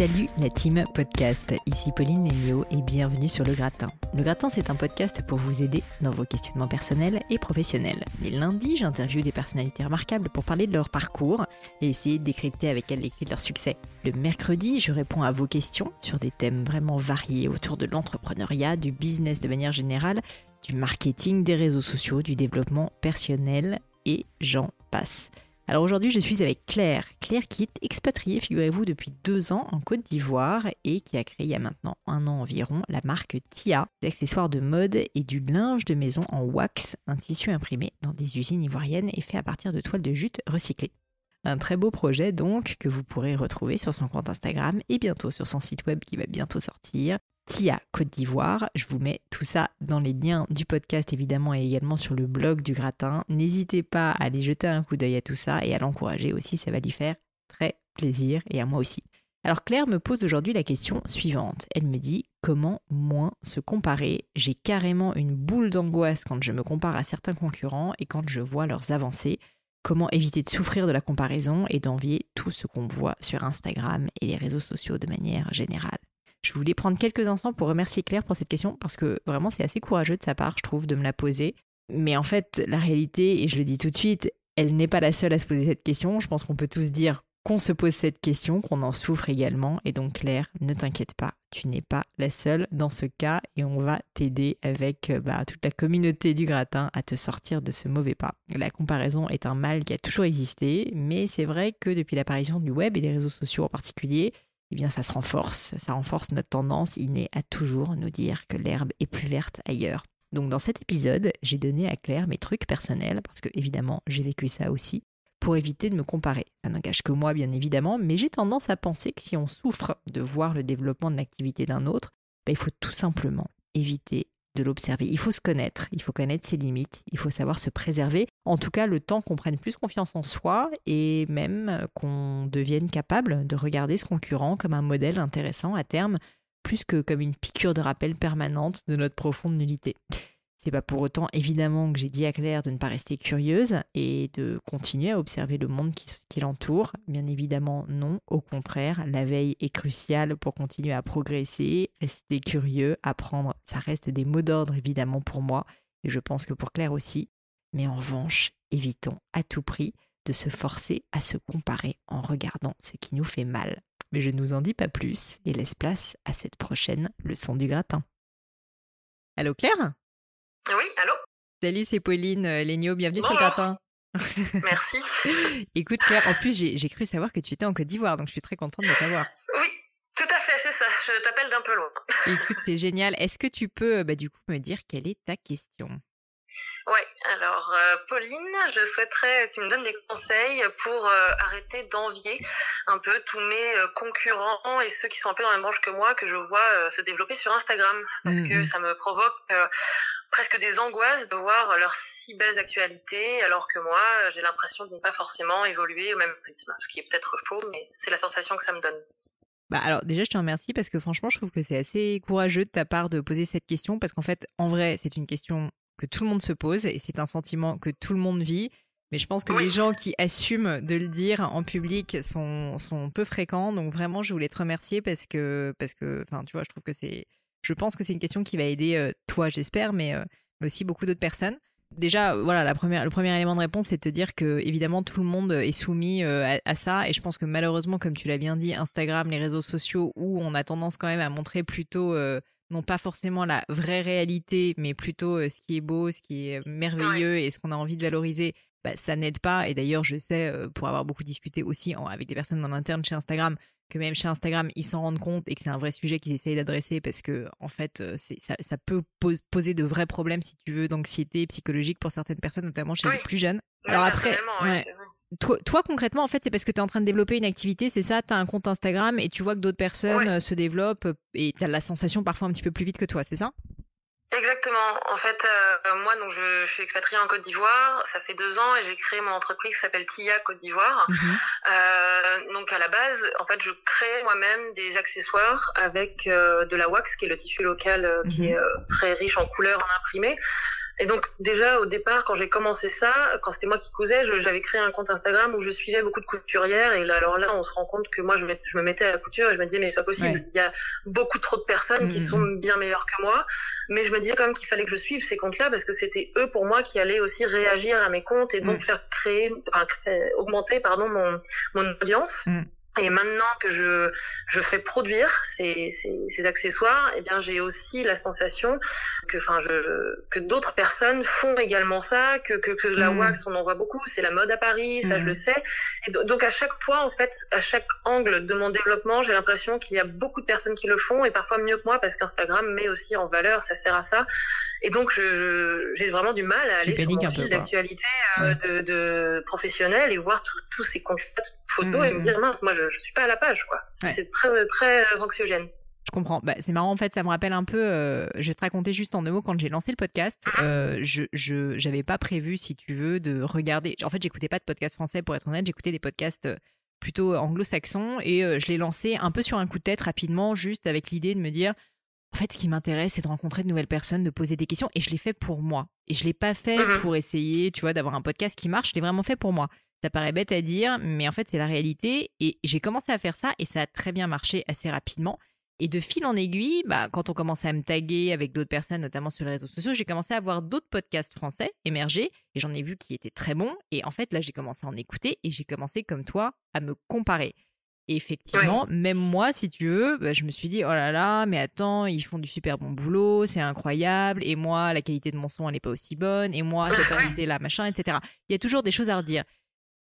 Salut la team podcast, ici Pauline Lénio et bienvenue sur Le Gratin. Le Gratin c'est un podcast pour vous aider dans vos questionnements personnels et professionnels. Les lundis j'interviewe des personnalités remarquables pour parler de leur parcours et essayer de décrypter avec elles les clés de leur succès. Le mercredi je réponds à vos questions sur des thèmes vraiment variés autour de l'entrepreneuriat, du business de manière générale, du marketing, des réseaux sociaux, du développement personnel et j'en passe. Alors aujourd'hui, je suis avec Claire. Claire qui est expatriée, figurez-vous, depuis deux ans en Côte d'Ivoire et qui a créé il y a maintenant un an environ la marque Tia, des accessoires de mode et du linge de maison en wax, un tissu imprimé dans des usines ivoiriennes et fait à partir de toiles de jute recyclées. Un très beau projet donc que vous pourrez retrouver sur son compte Instagram et bientôt sur son site web qui va bientôt sortir. Tia Côte d'Ivoire. Je vous mets tout ça dans les liens du podcast évidemment et également sur le blog du gratin. N'hésitez pas à aller jeter un coup d'œil à tout ça et à l'encourager aussi, ça va lui faire très plaisir et à moi aussi. Alors Claire me pose aujourd'hui la question suivante. Elle me dit comment moins se comparer? J'ai carrément une boule d'angoisse quand je me compare à certains concurrents et quand je vois leurs avancées. Comment éviter de souffrir de la comparaison et d'envier tout ce qu'on voit sur Instagram et les réseaux sociaux de manière générale? Je voulais prendre quelques instants pour remercier Claire pour cette question parce que vraiment c'est assez courageux de sa part, je trouve, de me la poser. Mais en fait, la réalité, et je le dis tout de suite, elle n'est pas la seule à se poser cette question. Je pense qu'on peut tous dire qu'on se pose cette question, qu'on en souffre également. Et donc Claire, ne t'inquiète pas, tu n'es pas la seule dans ce cas et on va t'aider avec euh, bah, toute la communauté du gratin à te sortir de ce mauvais pas. La comparaison est un mal qui a toujours existé, mais c'est vrai que depuis l'apparition du web et des réseaux sociaux en particulier, eh bien ça se renforce, ça renforce notre tendance innée à toujours nous dire que l'herbe est plus verte ailleurs. Donc dans cet épisode, j'ai donné à Claire mes trucs personnels, parce que évidemment j'ai vécu ça aussi, pour éviter de me comparer. Ça n'engage que moi bien évidemment, mais j'ai tendance à penser que si on souffre de voir le développement de l'activité d'un autre, ben, il faut tout simplement éviter de l'observer. Il faut se connaître, il faut connaître ses limites, il faut savoir se préserver. En tout cas, le temps qu'on prenne plus confiance en soi et même qu'on devienne capable de regarder ce concurrent comme un modèle intéressant à terme, plus que comme une piqûre de rappel permanente de notre profonde nullité. C'est pas pour autant évidemment que j'ai dit à Claire de ne pas rester curieuse et de continuer à observer le monde qui, l'entoure. Bien évidemment, non. Au contraire, la veille est cruciale pour continuer à progresser, rester curieux, apprendre. Ça reste des mots d'ordre évidemment pour moi et je pense que pour Claire aussi. Mais en revanche, évitons à tout prix de se forcer à se comparer en regardant ce qui nous fait mal. Mais je ne vous en dis pas plus et laisse place à cette prochaine leçon du gratin. Allô Claire? Oui, allô? Salut, c'est Pauline euh, Lénio, bienvenue sur le gratin. Merci. Écoute Claire, en plus j'ai cru savoir que tu étais en Côte d'Ivoire, donc je suis très contente de t'avoir. Oui, tout à fait, c'est ça. Je t'appelle d'un peu loin. Écoute, c'est génial. Est-ce que tu peux bah, du coup me dire quelle est ta question? Oui, alors euh, Pauline, je souhaiterais que tu me donnes des conseils pour euh, arrêter d'envier un peu tous mes concurrents et ceux qui sont un peu dans la même branche que moi que je vois se développer sur Instagram parce que mmh ça me provoque presque des angoisses de voir leurs si belles actualités, alors que moi, j'ai l'impression de ne pas forcément évoluer au même rythme. Ce qui est peut-être faux, mais c'est la sensation que ça me donne. Bah alors déjà je te remercie parce que franchement je trouve que c'est assez courageux de ta part de poser cette question parce qu'en fait en vrai c'est une question que tout le monde se pose et c'est un sentiment que tout le monde vit mais je pense que les gens qui assument de le dire en public sont, sont peu fréquents donc vraiment je voulais te remercier parce que parce que enfin tu vois je trouve que c'est je pense que c'est une question qui va aider euh, toi, j'espère, mais, euh, mais, aussi beaucoup d'autres personnes. Déjà, voilà, la première, le premier élément de réponse, c'est de te dire que évidemment tout le monde est soumis euh, à, ça, et je pense que malheureusement, comme tu l'as bien dit, Instagram, les réseaux sociaux, où on a tendance quand même à montrer plutôt non pas forcément la vraie réalité, mais plutôt ce qui est beau, ce qui est merveilleux et ce qu'on a envie de valoriser, bah, ça n'aide pas. Et d'ailleurs, je sais, pour avoir beaucoup discuté aussi avec des personnes en interne chez Instagram, que même chez Instagram, ils s'en rendent compte et que c'est un vrai sujet qu'ils essayent d'adresser parce que, en fait, euh, ça, ça, peut poser de vrais problèmes, si tu veux, d'anxiété psychologique pour certaines personnes, notamment chez les plus jeunes. Alors après, toi, concrètement, en fait, c'est parce que tu es en train de développer une activité, c'est ça? Tu as un compte Instagram et tu vois que d'autres personnes euh, se développent et tu as la sensation parfois un petit peu plus vite que toi, c'est ça? Exactement. En fait, euh, moi, donc, je, je, suis expatriée en Côte d'Ivoire. Ça fait deux ans et j'ai créé mon entreprise qui s'appelle TIA Côte d'Ivoire. Mhm. Euh, donc, à la base, en fait, je crée moi-même des accessoires avec euh, de la wax, qui est le tissu local qui mhm. est très riche en couleurs en imprimé. Et donc déjà au départ, quand j'ai commencé ça, quand c'était moi qui cousais, j'avais créé un compte Instagram où je suivais beaucoup de couturières. Et là, alors là, on se rend compte que moi, je me, je me mettais à la couture et je me disais mais c'est pas possible. Il y a beaucoup trop de personnes qui mmh, sont mmh. bien meilleures que moi. Mais je me disais quand même qu'il fallait que je suive ces comptes-là parce que c'était eux pour moi qui allaient aussi réagir à mes comptes et donc faire créer, enfin, augmenter pardon mon mon audience. Et maintenant que je, je fais produire ces, ces, ces accessoires, eh bien j'ai aussi la sensation que, enfin, je, que d'autres personnes font également ça, que, que, que la mmh. wax on en voit beaucoup, c'est la mode à Paris, ça je le mmh. sais. Et donc à chaque fois, en fait, à chaque angle de mon développement, j'ai l'impression qu'il y a beaucoup de personnes qui le font et parfois mieux que moi parce qu'Instagram met aussi en valeur, ça sert à ça. Et donc, j'ai vraiment du mal à aller sur mon fil d'actualité euh, de, de professionnel et voir tous ces toutes ces photos et me dire mince, moi, je, je suis pas à la page, quoi. C'est très, très anxiogène. Je comprends. Bah, c'est marrant, en fait, ça me rappelle un peu. Euh, je vais te raconter juste en deux mots. Quand j'ai lancé le podcast, ah. euh, je je pas prévu, si tu veux, de regarder. En fait, j'écoutais pas de podcast français pour être honnête. J'écoutais des podcasts euh, plutôt anglo-saxons et je l'ai lancé un peu sur un coup de tête rapidement, juste avec l'idée de me dire en fait, ce qui m'intéresse, c'est de rencontrer de nouvelles personnes, de poser des questions. Et je l'ai fait pour moi. Et je l'ai pas fait mmh pour essayer, tu vois, d'avoir un podcast qui marche. Je l'ai vraiment fait pour moi. Ça paraît bête à dire, mais en fait, c'est la réalité. Et j'ai commencé à faire ça et ça a très bien marché assez rapidement. Et de fil en aiguille, bah, quand on commençait à me taguer avec d'autres personnes, notamment sur les réseaux sociaux, j'ai commencé à voir d'autres podcasts français émerger et j'en ai vu qui étaient très bons. Et en fait, là, j'ai commencé à en écouter et j'ai commencé, comme toi, à me comparer. Et effectivement, même moi, si tu veux, bah, je me suis dit, oh là là, mais attends, ils font du super bon boulot, c'est incroyable. Et moi, la qualité de mon son, elle n'est pas aussi bonne. Et moi, cette invité-là, machin, etc. Il y a toujours des choses à redire.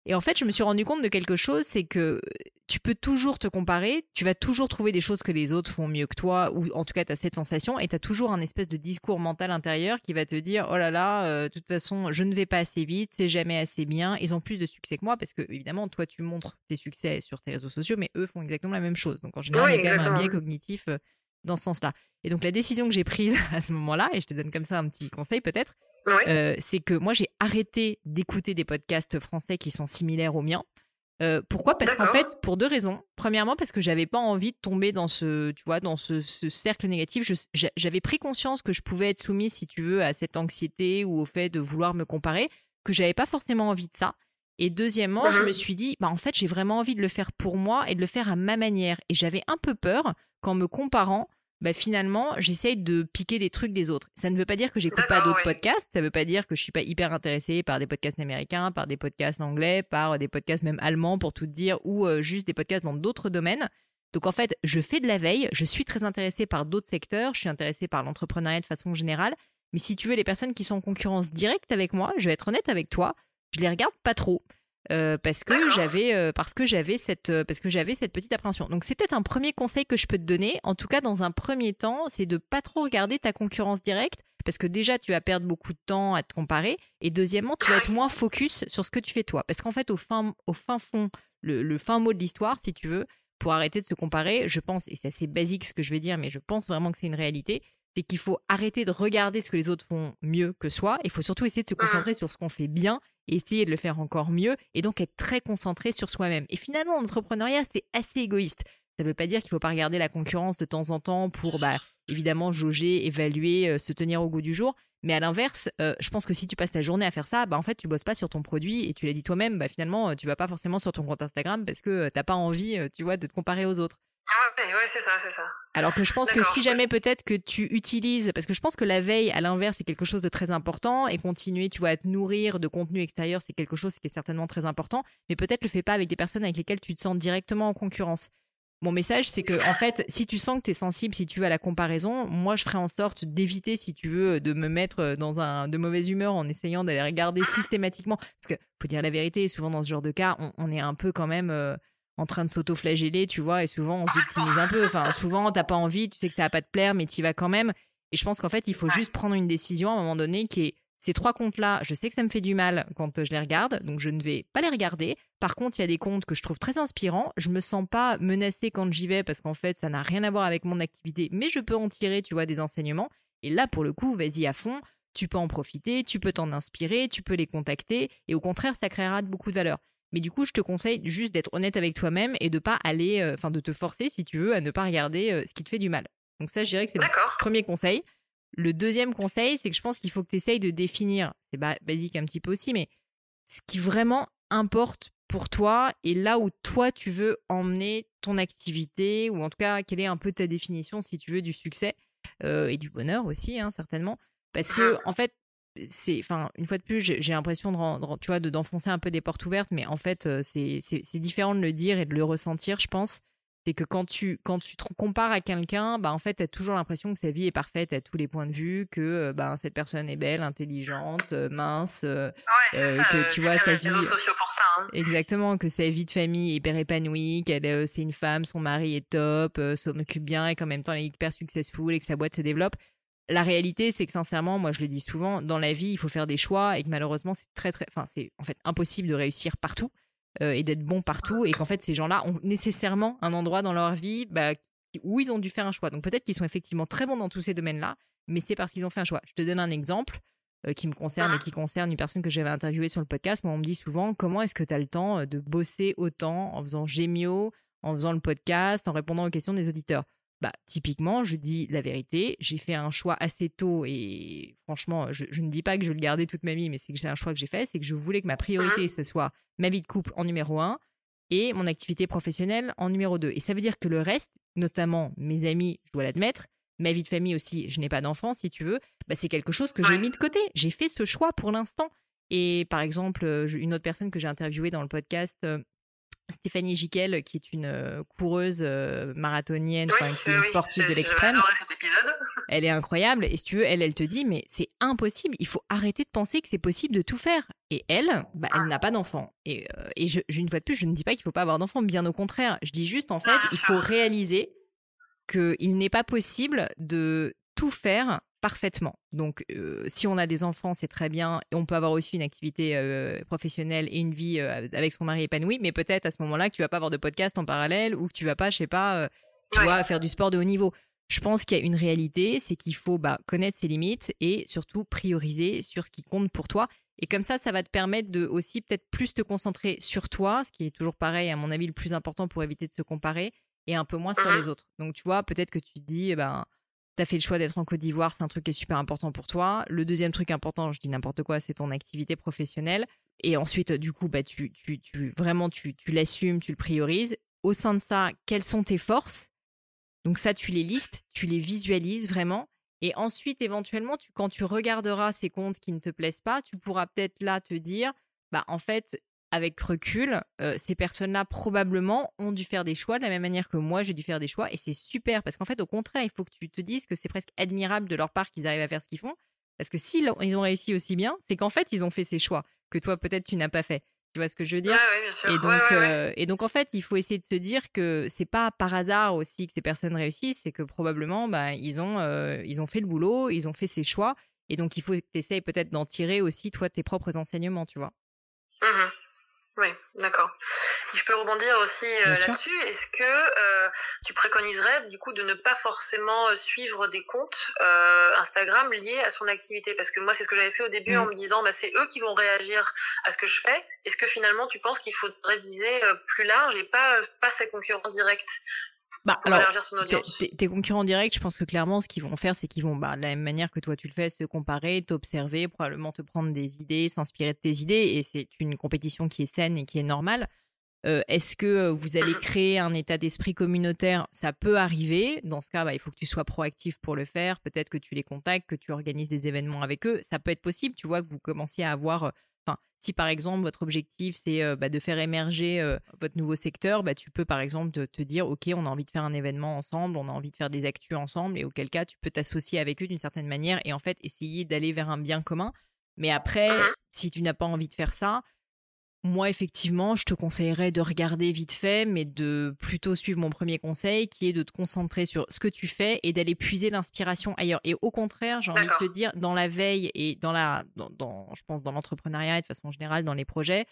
Et en fait, je me suis rendu compte de quelque chose, c'est que tu peux toujours te comparer, tu vas toujours trouver des choses que les autres font mieux que toi, ou en tout cas, tu as cette sensation, et tu as toujours un espèce de discours mental intérieur qui va te dire, oh là là, euh, de toute façon, je ne vais pas assez vite, c'est jamais assez bien, ils ont plus de succès que moi, parce que évidemment, toi, tu montres tes succès sur tes réseaux sociaux, mais eux font exactement la même chose. Donc en général, il y a quand même un biais cognitif euh, dans ce sens-là. Et donc la décision que j'ai prise à ce moment-là, et je te donne comme ça un petit conseil peut-être, euh, c'est que moi j'ai arrêté d'écouter des podcasts français qui sont similaires aux miens. Euh, pourquoi? Parce qu'en fait, pour deux raisons. Premièrement, parce que j'avais pas envie de tomber dans ce, tu vois, dans ce, cercle négatif. J'avais pris conscience que je pouvais être soumise, si tu veux, à cette anxiété ou au fait de vouloir me comparer, que j'avais pas forcément envie de ça. Et deuxièmement, je mmh me suis dit, bah en fait, j'ai vraiment envie de le faire pour moi et de le faire à ma manière. Et j'avais un peu peur qu'en me comparant, bah, finalement, j'essaye de piquer des trucs des autres. Ça ne veut pas dire que j'écoute pas d'autres podcasts, ça ne veut pas dire que je suis pas hyper intéressée par des podcasts américains, par des podcasts anglais, par des podcasts même allemands pour tout dire, ou euh, juste des podcasts dans d'autres domaines. Donc en fait, je fais de la veille, je suis très intéressée par d'autres secteurs, je suis intéressée par l'entrepreneuriat de façon générale, mais si tu veux, les personnes qui sont en concurrence directe avec moi, je vais être honnête avec toi, je les regarde pas trop. Euh, parce que j'avais euh, parce que j'avais cette euh, parce que j'avais cette petite appréhension. Donc c'est peut-être un premier conseil que je peux te donner. En tout cas, dans un premier temps, c'est de pas trop regarder ta concurrence directe parce que déjà tu vas perdre beaucoup de temps à te comparer et deuxièmement tu vas être moins focus sur ce que tu fais toi. Parce qu'en fait au fin au fin fond le, le fin mot de l'histoire, si tu veux, pour arrêter de se comparer, je pense et c'est assez basique ce que je vais dire, mais je pense vraiment que c'est une réalité c'est qu'il faut arrêter de regarder ce que les autres font mieux que soi. Il faut surtout essayer de se mmh. concentrer sur ce qu'on fait bien et essayer de le faire encore mieux et donc être très concentré sur soi-même. Et finalement, l'entrepreneuriat, c'est assez égoïste. Ça ne veut pas dire qu'il ne faut pas regarder la concurrence de temps en temps pour bah, évidemment jauger, évaluer, euh, se tenir au goût du jour. Mais à l'inverse, euh, je pense que si tu passes ta journée à faire ça, bah, en fait, tu bosses pas sur ton produit et tu l'as dit toi-même, bah, finalement, tu vas pas forcément sur ton compte Instagram parce que tu n'as pas envie, euh, tu vois, de te comparer aux autres. Ah ouais, c'est ça, c'est ça. Alors que je pense que si jamais peut-être que tu utilises, parce que je pense que la veille, à l'inverse, c'est quelque chose de très important et continuer, tu vois, à te nourrir de contenu extérieur, c'est quelque chose qui est certainement très important, mais peut-être le fais pas avec des personnes avec lesquelles tu te sens directement en concurrence. Mon message, c'est que, en fait, si tu sens que tu es sensible, si tu veux, à la comparaison, moi, je ferai en sorte d'éviter, si tu veux, de me mettre dans un de mauvaise humeur en essayant d'aller regarder systématiquement. Parce que, faut dire la vérité, souvent dans ce genre de cas, on, est un peu quand même. Euh, en train de s'auto-flageller, tu vois, et souvent on se victimise un peu. Enfin, souvent t'as pas envie, tu sais que ça va pas te plaire, mais tu vas quand même. Et je pense qu'en fait, il faut juste prendre une décision à un moment donné qui est ces trois comptes-là, je sais que ça me fait du mal quand je les regarde, donc je ne vais pas les regarder. Par contre, il y a des comptes que je trouve très inspirants. Je me sens pas menacée quand j'y vais parce qu'en fait, ça n'a rien à voir avec mon activité, mais je peux en tirer, tu vois, des enseignements. Et là, pour le coup, vas-y à fond. Tu peux en profiter, tu peux t'en inspirer, tu peux les contacter, et au contraire, ça créera beaucoup de valeur. Mais du coup, je te conseille juste d'être honnête avec toi-même et de pas aller, euh, enfin, de te forcer, si tu veux, à ne pas regarder euh, ce qui te fait du mal. Donc ça, je dirais que c'est le premier conseil. Le deuxième conseil, c'est que je pense qu'il faut que tu essayes de définir, c'est basique un petit peu aussi, mais ce qui vraiment importe pour toi et là où toi tu veux emmener ton activité ou en tout cas quelle est un peu ta définition si tu veux du succès euh, et du bonheur aussi hein, certainement parce que en fait c'est enfin une fois de plus j'ai l'impression de, tu vois d'enfoncer un peu des portes ouvertes mais en fait euh, c'est différent de le dire et de le ressentir je pense c'est que quand tu, quand tu te compares à quelqu'un, bah, en fait, tu as toujours l'impression que sa vie est parfaite à tous les points de vue, que bah, cette personne est belle, intelligente, euh, mince, euh, que tu vois sa vie. Hein. Exactement, que sa vie de famille est hyper épanouie, qu'elle c'est une femme, son mari est top, s'en occupe bien et qu'en même temps elle est hyper successful et que sa boîte se développe. La réalité, c'est que sincèrement, moi je le dis souvent, dans la vie, il faut faire des choix et que malheureusement, c'est très très, enfin c'est en fait impossible de réussir partout. Euh, et d'être bon partout et qu'en fait ces gens-là ont nécessairement un endroit dans leur vie bah, où ils ont dû faire un choix. Donc peut-être qu'ils sont effectivement très bons dans tous ces domaines-là, mais c'est parce qu'ils ont fait un choix. Je te donne un exemple euh, qui me concerne et qui concerne une personne que j'avais interviewée sur le podcast. Moi, on me dit souvent comment est-ce que tu as le temps euh, de bosser autant en faisant Gémio, en faisant le podcast, en répondant aux questions des auditeurs? Bah, typiquement, je dis la vérité, j'ai fait un choix assez tôt et franchement, je, ne dis pas que je vais le garder toute ma vie, mais c'est que c'est un choix que j'ai fait, c'est que je voulais que ma priorité, ce soit ma vie de couple en numéro un et mon activité professionnelle en numéro deux. Et ça veut dire que le reste, notamment mes amis, je dois l'admettre, ma vie de famille aussi, je n'ai pas d'enfant si tu veux, bah, c'est quelque chose que j'ai mis de côté. J'ai fait ce choix pour l'instant. Et par exemple, une autre personne que j'ai interviewée dans le podcast, euh, Stéphanie Jiquel, qui est une euh, coureuse euh, marathonienne, qui est une sportive de l'extrême. Elle est incroyable. Et si tu veux, elle, elle te dit, mais c'est impossible. Il faut arrêter de penser que c'est possible de tout faire. Et elle, bah, elle n'a pas d'enfant. Et, euh, et je, une fois de plus, je ne dis pas qu'il faut pas avoir d'enfant. Bien au contraire. Je dis juste, en fait, il faut réaliser qu'il n'est pas possible de tout faire parfaitement. Donc, euh, si on a des enfants, c'est très bien. On peut avoir aussi une activité euh, professionnelle et une vie euh, avec son mari épanoui. Mais peut-être à ce moment-là que tu vas pas avoir de podcast en parallèle ou que tu vas pas, je sais pas, tu vois, faire du sport de haut niveau. Je pense qu'il y a une réalité, c'est qu'il faut bah, connaître ses limites et surtout prioriser sur ce qui compte pour toi. Et comme ça, ça va te permettre de aussi peut-être plus te concentrer sur toi, ce qui est toujours pareil, à mon avis, le plus important pour éviter de se comparer, et un peu moins sur mmh les autres. Donc, tu vois, peut-être que tu te dis, eh ben, fait le choix d'être en Côte d'Ivoire, c'est un truc qui est super important pour toi. Le deuxième truc important, je dis n'importe quoi, c'est ton activité professionnelle. Et ensuite, du coup, bah, tu, tu, tu vraiment, tu, tu l'assumes, tu le priorises. Au sein de ça, quelles sont tes forces? Donc ça, tu les listes, tu les visualises vraiment. Et ensuite, éventuellement, tu, quand tu regarderas ces comptes qui ne te plaisent pas, tu pourras peut-être là te dire, bah en fait, avec recul, euh, ces personnes-là probablement ont dû faire des choix de la même manière que moi j'ai dû faire des choix et c'est super parce qu'en fait au contraire il faut que tu te dises que c'est presque admirable de leur part qu'ils arrivent à faire ce qu'ils font parce que s'ils ils ont réussi aussi bien c'est qu'en fait ils ont fait ces choix que toi peut-être tu n'as pas fait. Tu vois ce que je veux dire? Et donc euh, et donc en fait il faut essayer de se dire que c'est pas par hasard aussi que ces personnes réussissent c'est que probablement bah, ils ont euh, ils ont fait le boulot ils ont fait ces choix et donc il faut que tu essayes peut-être d'en tirer aussi toi tes propres enseignements tu vois? Mmh oui, d'accord. Si je peux rebondir aussi euh, là-dessus, est-ce que euh, tu préconiserais du coup de ne pas forcément euh, suivre des comptes Instagram liés à son activité? Parce que moi, c'est ce que j'avais fait au début en mmh. me disant, bah, c'est eux qui vont réagir à ce que je fais. Est-ce que finalement, tu penses qu'il faudrait viser plus large et pas, pas ses concurrents directs bah, alors, tes concurrents directs, je pense que clairement, ce qu'ils vont faire, c'est qu'ils vont, bah, de la même manière que toi tu le fais, se comparer, t'observer, probablement te prendre des idées, s'inspirer de tes idées, et c'est une compétition qui est saine et qui est normale. Euh, est-ce que euh, vous allez créer un état d'esprit communautaire? Ça peut arriver. Dans ce cas, bah, il faut que tu sois proactif pour le faire. Peut-être que tu les contactes, que tu organises des événements avec eux. Ça peut être possible, tu vois, que vous commenciez à avoir euh, si par exemple votre objectif c'est euh, bah, de faire émerger euh, votre nouveau secteur, bah, tu peux par exemple te, dire ok, on a envie de faire un événement ensemble, on a envie de faire des actus ensemble, et auquel cas tu peux t'associer avec eux d'une certaine manière et en fait essayer d'aller vers un bien commun. Mais après, mmh si tu n'as pas envie de faire ça, moi, effectivement, je te conseillerais de regarder vite fait, mais de plutôt suivre mon premier conseil, qui est de te concentrer sur ce que tu fais et d'aller puiser l'inspiration ailleurs. Et au contraire, j'ai envie de te dire, dans la veille et dans la, dans, je pense, dans l'entrepreneuriat et de façon générale, dans les projets,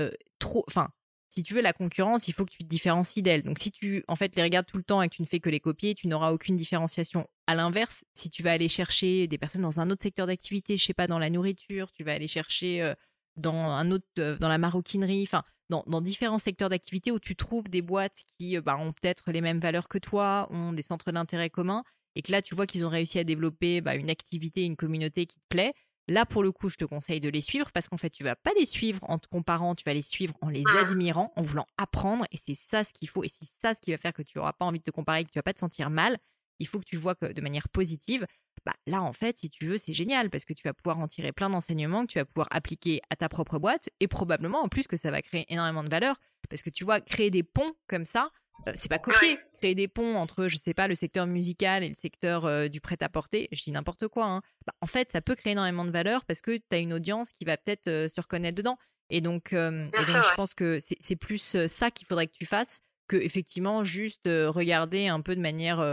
euh, trop, enfin, si tu veux la concurrence, il faut que tu te différencies d'elle. Donc, si tu, en fait, les regardes tout le temps et que tu ne fais que les copier, tu n'auras aucune différenciation. À l'inverse, si tu vas aller chercher des personnes dans un autre secteur d'activité, je sais pas, dans la nourriture, tu vas aller chercher euh, dans un autre, euh, dans la maroquinerie, enfin, dans, dans, différents secteurs d'activité où tu trouves des boîtes qui euh, bah, ont peut-être les mêmes valeurs que toi, ont des centres d'intérêt communs, et que là, tu vois qu'ils ont réussi à développer bah, une activité, une communauté qui te plaît, Là, pour le coup, je te conseille de les suivre parce qu'en fait, tu vas pas les suivre en te comparant, tu vas les suivre en les admirant, en voulant apprendre. Et c'est ça ce qu'il faut. Et c'est ça ce qui va faire que tu n'auras pas envie de te comparer, que tu vas pas te sentir mal. Il faut que tu vois que de manière positive. Bah, là, en fait, si tu veux, c'est génial parce que tu vas pouvoir en tirer plein d'enseignements que tu vas pouvoir appliquer à ta propre boîte et probablement en plus que ça va créer énormément de valeur parce que tu vois, créer des ponts comme ça, euh, c'est pas copier, créer des ponts entre, je sais pas, le secteur musical et le secteur euh, du prêt-à-porter, je dis n'importe quoi. Hein. Bah, en fait, ça peut créer énormément de valeur parce que tu as une audience qui va peut-être euh, se reconnaître dedans. Et donc, je pense que c'est plus ça qu'il faudrait que tu fasses que effectivement juste regarder un peu de manière,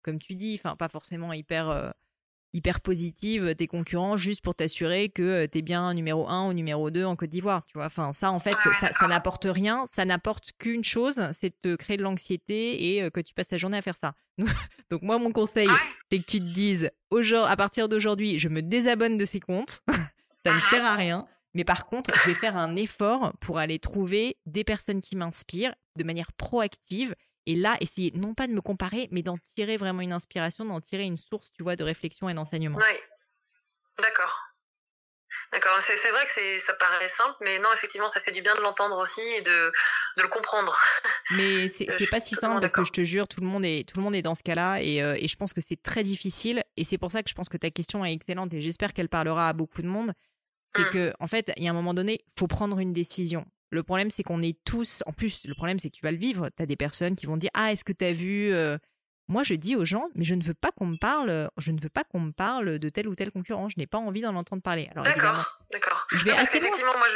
comme tu dis, enfin pas forcément hyper hyper positive tes concurrents juste pour t'assurer que euh, tu es bien numéro 1 ou numéro 2 en Côte d'Ivoire, tu vois. Enfin, ça, en fait, ça, n'apporte rien. Ça n'apporte qu'une chose, c'est de te créer de l'anxiété et euh, que tu passes ta journée à faire ça. Donc, moi, mon conseil, c'est que tu te dises, à partir d'aujourd'hui, je me désabonne de ces comptes. ça ne sert à rien. Mais par contre, je vais faire un effort pour aller trouver des personnes qui m'inspirent de manière proactive et là, essayer non pas de me comparer, mais d'en tirer vraiment une inspiration, d'en tirer une source, tu vois, de réflexion et d'enseignement. Oui, d'accord. D'accord, c'est vrai que ça paraît simple, mais non, effectivement, ça fait du bien de l'entendre aussi et de, de, le comprendre. Mais c'est euh, pas si simple parce que je te jure, tout le monde est, tout le monde est dans ce cas-là et, euh, et je pense que c'est très difficile. Et c'est pour ça que je pense que ta question est excellente et j'espère qu'elle parlera à beaucoup de monde. C'est mmh. que, en fait, il y a un moment donné, il faut prendre une décision. Le problème, c'est qu'on est tous. En plus, le problème, c'est que tu vas le vivre. Tu as des personnes qui vont dire Ah, est-ce que tu as vu. Euh, moi, je dis aux gens, mais je ne veux pas qu'on me parle, je ne veux pas qu'on me parle de tel ou tel concurrent. Je n'ai pas envie d'en entendre parler. d'accord, d'accord. Je vais assez Effectivement, moi,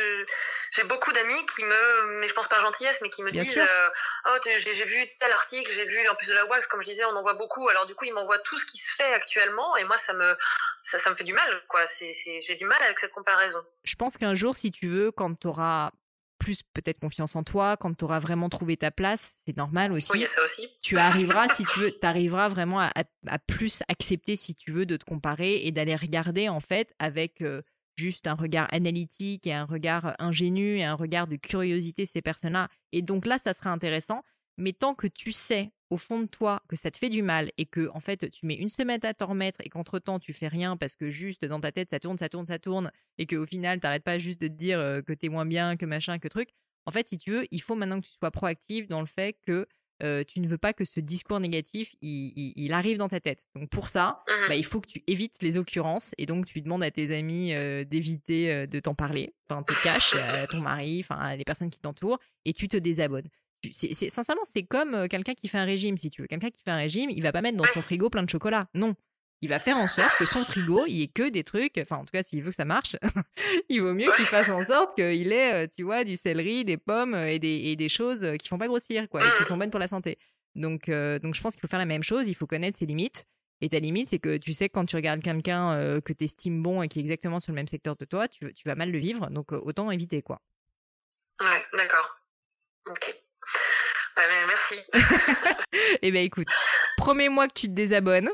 j'ai beaucoup d'amis qui me, mais je pense pas gentillesse, mais qui me disent, euh, oh, j'ai vu tel article, j'ai vu en plus de la wax, comme je disais, on en voit beaucoup. Alors du coup, ils m'envoient tout ce qui se fait actuellement, et moi, ça me, ça, ça me fait du mal, quoi. j'ai du mal avec cette comparaison. Je pense qu'un jour, si tu veux, quand tu auras plus peut-être confiance en toi, quand tu auras vraiment trouvé ta place, c'est normal aussi. Oui, ça aussi. Tu arriveras, si tu veux, tu arriveras vraiment à, plus accepter, si tu veux, de te comparer et d'aller regarder, en fait, avec euh, juste un regard analytique et un regard ingénu et un regard de curiosité ces personnes-là. Et donc là, ça sera intéressant. Mais tant que tu sais au fond de toi que ça te fait du mal et que en fait tu mets une semaine à t'en remettre et qu'entre temps tu fais rien parce que juste dans ta tête ça tourne, ça tourne, ça tourne et qu'au final t'arrêtes pas juste de te dire que t'es moins bien, que machin, que truc. En fait, si tu veux, il faut maintenant que tu sois proactif dans le fait que euh, tu ne veux pas que ce discours négatif il, arrive dans ta tête. Donc pour ça, mmh bah, il faut que tu évites les occurrences et donc tu demandes à tes amis euh, d'éviter de t'en parler, enfin te caches, à ton mari, enfin à les personnes qui t'entourent et tu te désabonnes c'est, sincèrement, c'est comme euh, quelqu'un qui fait un régime, si tu veux. Quelqu'un qui fait un régime, il va pas mettre dans son frigo plein de chocolat. Non. Il va faire en sorte que son frigo, il ait que des trucs, enfin, en tout cas, s'il veut que ça marche, il vaut mieux qu'il fasse en sorte qu'il ait, euh, tu vois, du céleri, des pommes euh, et des, et des choses qui font pas grossir, quoi, et qui mmh. sont bonnes pour la santé. Donc, donc, je pense qu'il faut faire la même chose. Il faut connaître ses limites. Et ta limite, c'est que tu sais que quand tu regardes quelqu'un que tu estimes bon et qui est exactement sur le même secteur de toi, tu, tu vas mal le vivre. Donc, autant éviter, quoi. Ouais, d'accord. Ok merci. eh bien, écoute, promets-moi que tu te désabonnes.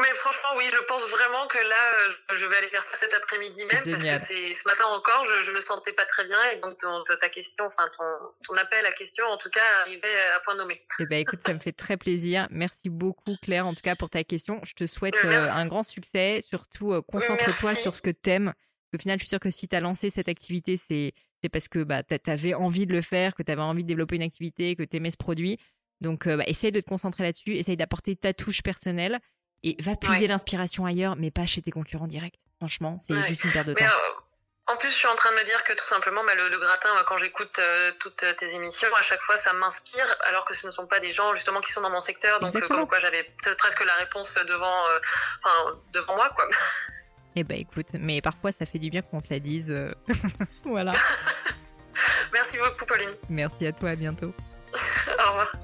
Mais franchement, oui, je pense vraiment que là, euh, je vais aller faire ça cet après-midi même. Génial. Parce que ce matin encore, je ne me sentais pas très bien. Et donc, ta question, enfin, ton, appel à question, en tout cas, arrivait à point nommé. Eh bien, écoute, ça me fait très plaisir. Merci beaucoup, Claire, en tout cas, pour ta question. Je te souhaite euh, un grand succès. Surtout, euh, concentre-toi sur ce que tu aimes. Au final, je suis sûre que si tu as lancé cette activité, c'est c'est parce que bah, tu avais envie de le faire, que tu avais envie de développer une activité, que tu aimais ce produit. Donc, euh, bah, essaye de te concentrer là-dessus, essaye d'apporter ta touche personnelle et va puiser l'inspiration ailleurs, mais pas chez tes concurrents directs. Franchement, c'est juste une perte de temps. Euh, en plus, je suis en train de me dire que tout simplement, bah, le, gratin, quand j'écoute euh, toutes tes émissions, à chaque fois, ça m'inspire, alors que ce ne sont pas des gens justement qui sont dans mon secteur. Donc, comme quoi, j'avais presque la réponse devant, devant moi, quoi. Eh ben écoute, mais parfois ça fait du bien qu'on te la dise. Euh. voilà. Merci beaucoup, Pauline. Merci à toi, à bientôt. Au revoir.